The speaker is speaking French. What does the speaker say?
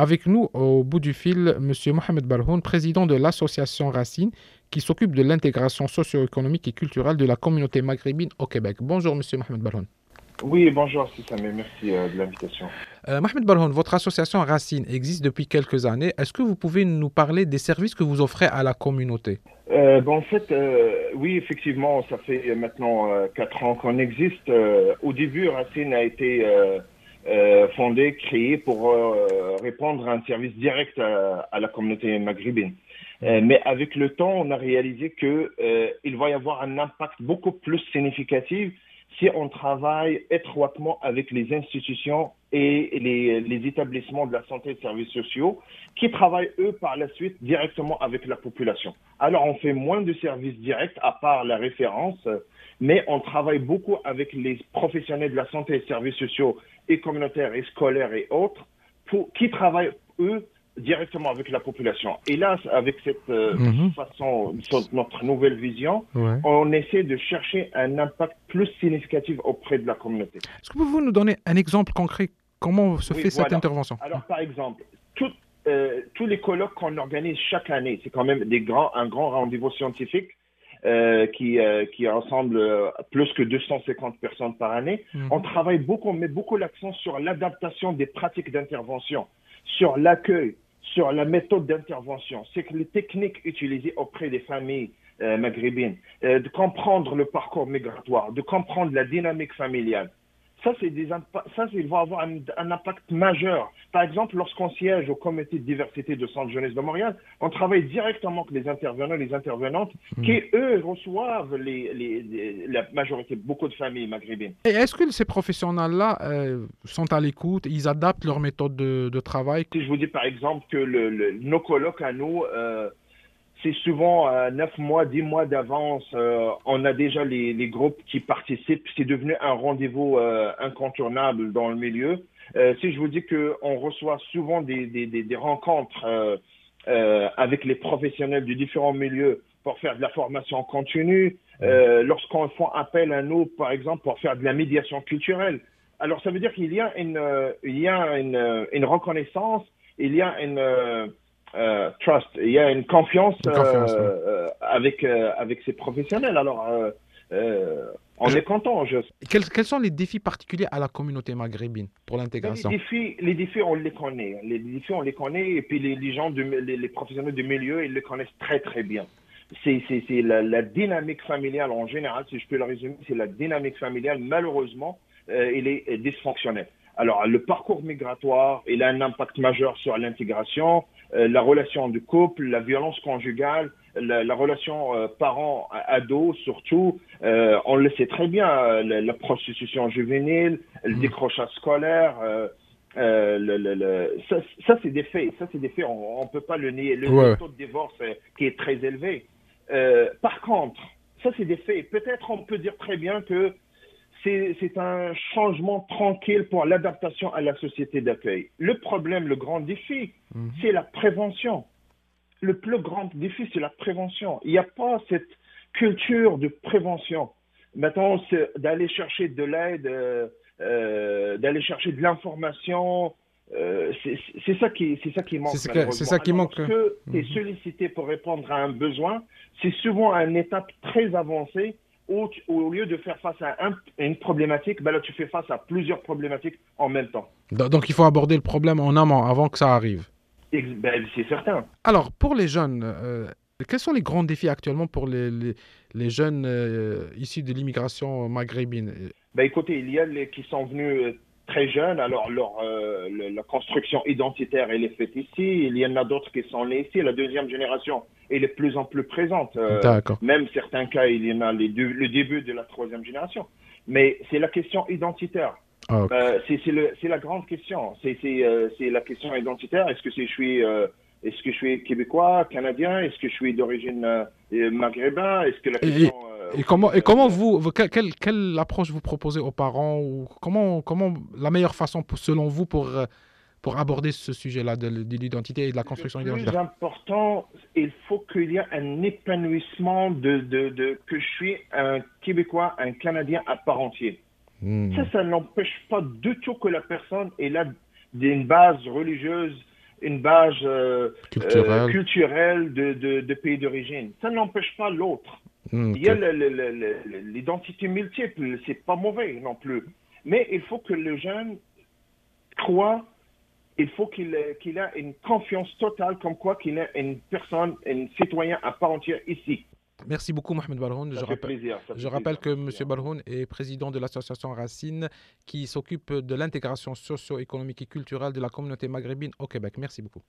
Avec nous, au bout du fil, M. Mohamed Barhoun, président de l'association Racine, qui s'occupe de l'intégration socio-économique et culturelle de la communauté maghrébine au Québec. Bonjour, M. Mohamed Barhoun. Oui, bonjour, Sissame, merci euh, de l'invitation. Euh, Mohamed Barhoun, votre association Racine existe depuis quelques années. Est-ce que vous pouvez nous parler des services que vous offrez à la communauté? Euh, bon, En fait, oui, effectivement, ça fait maintenant quatre ans qu'on existe. au début, Racine a été euh, fondé, créé pour euh, répondre à un service direct à, la communauté maghrébine. Euh, mais avec le temps, on a réalisé que il va y avoir un impact beaucoup plus significatif si on travaille étroitement avec les institutions et les, établissements de la santé et des services sociaux qui travaillent, eux, par la suite directement avec la population. Alors, on fait moins de services directs à part la référence, mais on travaille beaucoup avec les professionnels de la santé et des services sociaux et communautaires et scolaires et autres qui travaillent, eux, directement avec la population. Et là, avec cette euh, mhm. façon, notre nouvelle vision, on essaie de chercher un impact plus significatif auprès de la communauté. Est-ce que vous pouvez nous donner un exemple concret Comment se fait cette intervention? Alors, par exemple, euh, tous les colloques qu'on organise chaque année, c'est quand même des grands, un grand rendez-vous scientifique euh, qui, euh, qui rassemble plus que 250 personnes par année. Mhm. On travaille beaucoup, on met beaucoup l'accent sur l'adaptation des pratiques d'intervention, sur l'accueil, sur la méthode d'intervention, c'est que les techniques utilisées auprès des familles maghrébines, de comprendre le parcours migratoire, de comprendre la dynamique familiale, ça, c'est des ça, il va avoir un, impact majeur. Par exemple, lorsqu'on siège au comité de diversité de Centre Jeunesse de Montréal, on travaille directement avec les intervenants et les intervenantes hmm. qui, eux, reçoivent les, les, la majorité, beaucoup de familles maghrébines. Et est-ce que ces professionnels-là euh, sont à l'écoute, ils adaptent leur méthode de, de, travail? Si je vous dis par exemple que le, nos colloques à nous, euh, c'est souvent euh, neuf mois, dix mois d'avance. Euh, on a déjà les, les, groupes qui participent. C'est devenu un rendez-vous euh, incontournable dans le milieu. si je vous dis qu'on reçoit souvent des, des, des, rencontres avec les professionnels de différents milieux pour faire de la formation continue, lorsqu'on fait appel à nous, par exemple, pour faire de la médiation culturelle. Alors, ça veut dire qu'il y a une, il y a une, une reconnaissance, il y a une euh, trust. Il y a une confiance, euh, euh, avec avec ces professionnels. Alors, on est content. Je... Quels, quels, sont les défis particuliers à la communauté maghrébine pour l'intégration? Les défis, les défis, on les connaît. Les défis, on les connaît. Et puis les, gens, les, professionnels du milieu, ils les connaissent très très bien. C'est la, la, dynamique familiale en général, si je peux le résumer, c'est la dynamique familiale. Malheureusement, il est dysfonctionnel. Alors, le parcours migratoire, il a un impact majeur sur l'intégration. Euh, la relation du couple, la violence conjugale, la, relation euh, parent-ado surtout, euh, on le sait très bien, la, prostitution juvénile, le mmh. décrochage scolaire, le, ça, c'est des faits, ça c'est des faits, on, ne peut pas le nier. Le taux de divorce qui est très élevé. par contre, ça c'est des faits. Peut-être on peut dire très bien que c'est un changement tranquille pour l'adaptation à la société d'accueil. Le problème, le grand défi, mhm. c'est la prévention. Le plus grand défi, c'est la prévention. Il n'y a pas cette culture de prévention. Maintenant, c'est d'aller chercher de l'aide, euh, euh, d'aller chercher de l'information. Euh, c'est ça qui, c'est ça qui manque. C'est ça qui manque. que tu es mhm. sollicité pour répondre à un besoin, c'est souvent à une étape très avancée où au lieu de faire face à, une problématique, ben là, tu fais face à plusieurs problématiques en même temps. Donc il faut aborder le problème en amont, avant que ça arrive. Ben, c'est certain. Alors, pour les jeunes, euh, quels sont les grands défis actuellement pour les, les, jeunes euh, issus de l'immigration maghrébine? Ben, Écoutez, il y a les qui sont venus euh, très jeunes, alors leur, la construction identitaire, elle est faite ici. Il y en a d'autres qui sont nés ici. La deuxième génération, est de plus en plus présente. Euh, même certains cas, il y en a les le début de la troisième génération. Mais c'est la question identitaire. Ah, euh, c'est la grande question. Euh, c'est la question identitaire. Est-ce que je suis est-ce que je suis québécois, canadien? Est-ce que je suis d'origine maghrébin? Est-ce que la question et, comment et comment vous, quelle, quelle approche vous proposez aux parents ou comment comment la meilleure façon selon vous pour pour aborder ce sujet-là de, l'identité et de la construction identitaire Le plus important, il faut qu'il y ait un épanouissement de, de, que je suis un Québécois, un Canadien à part entière. Hmm. Ça, ça n'empêche pas du tout que la personne ait là une base religieuse une base culturelle, de, pays d'origine. Ça n'empêche pas l'autre. Hmm, il y a l'identité multiple, c'est pas mauvais non plus. Mais il faut que le jeune croit, il faut qu'il qu'il ait une confiance totale comme quoi qu'il est une personne, un citoyen à part entière ici. Merci beaucoup, Mohamed Barhoun. je, rappelle, je rappelle que M. Barhoun est président de l'association Racine qui s'occupe de l'intégration socio-économique et culturelle de la communauté maghrébine au Québec. Merci beaucoup.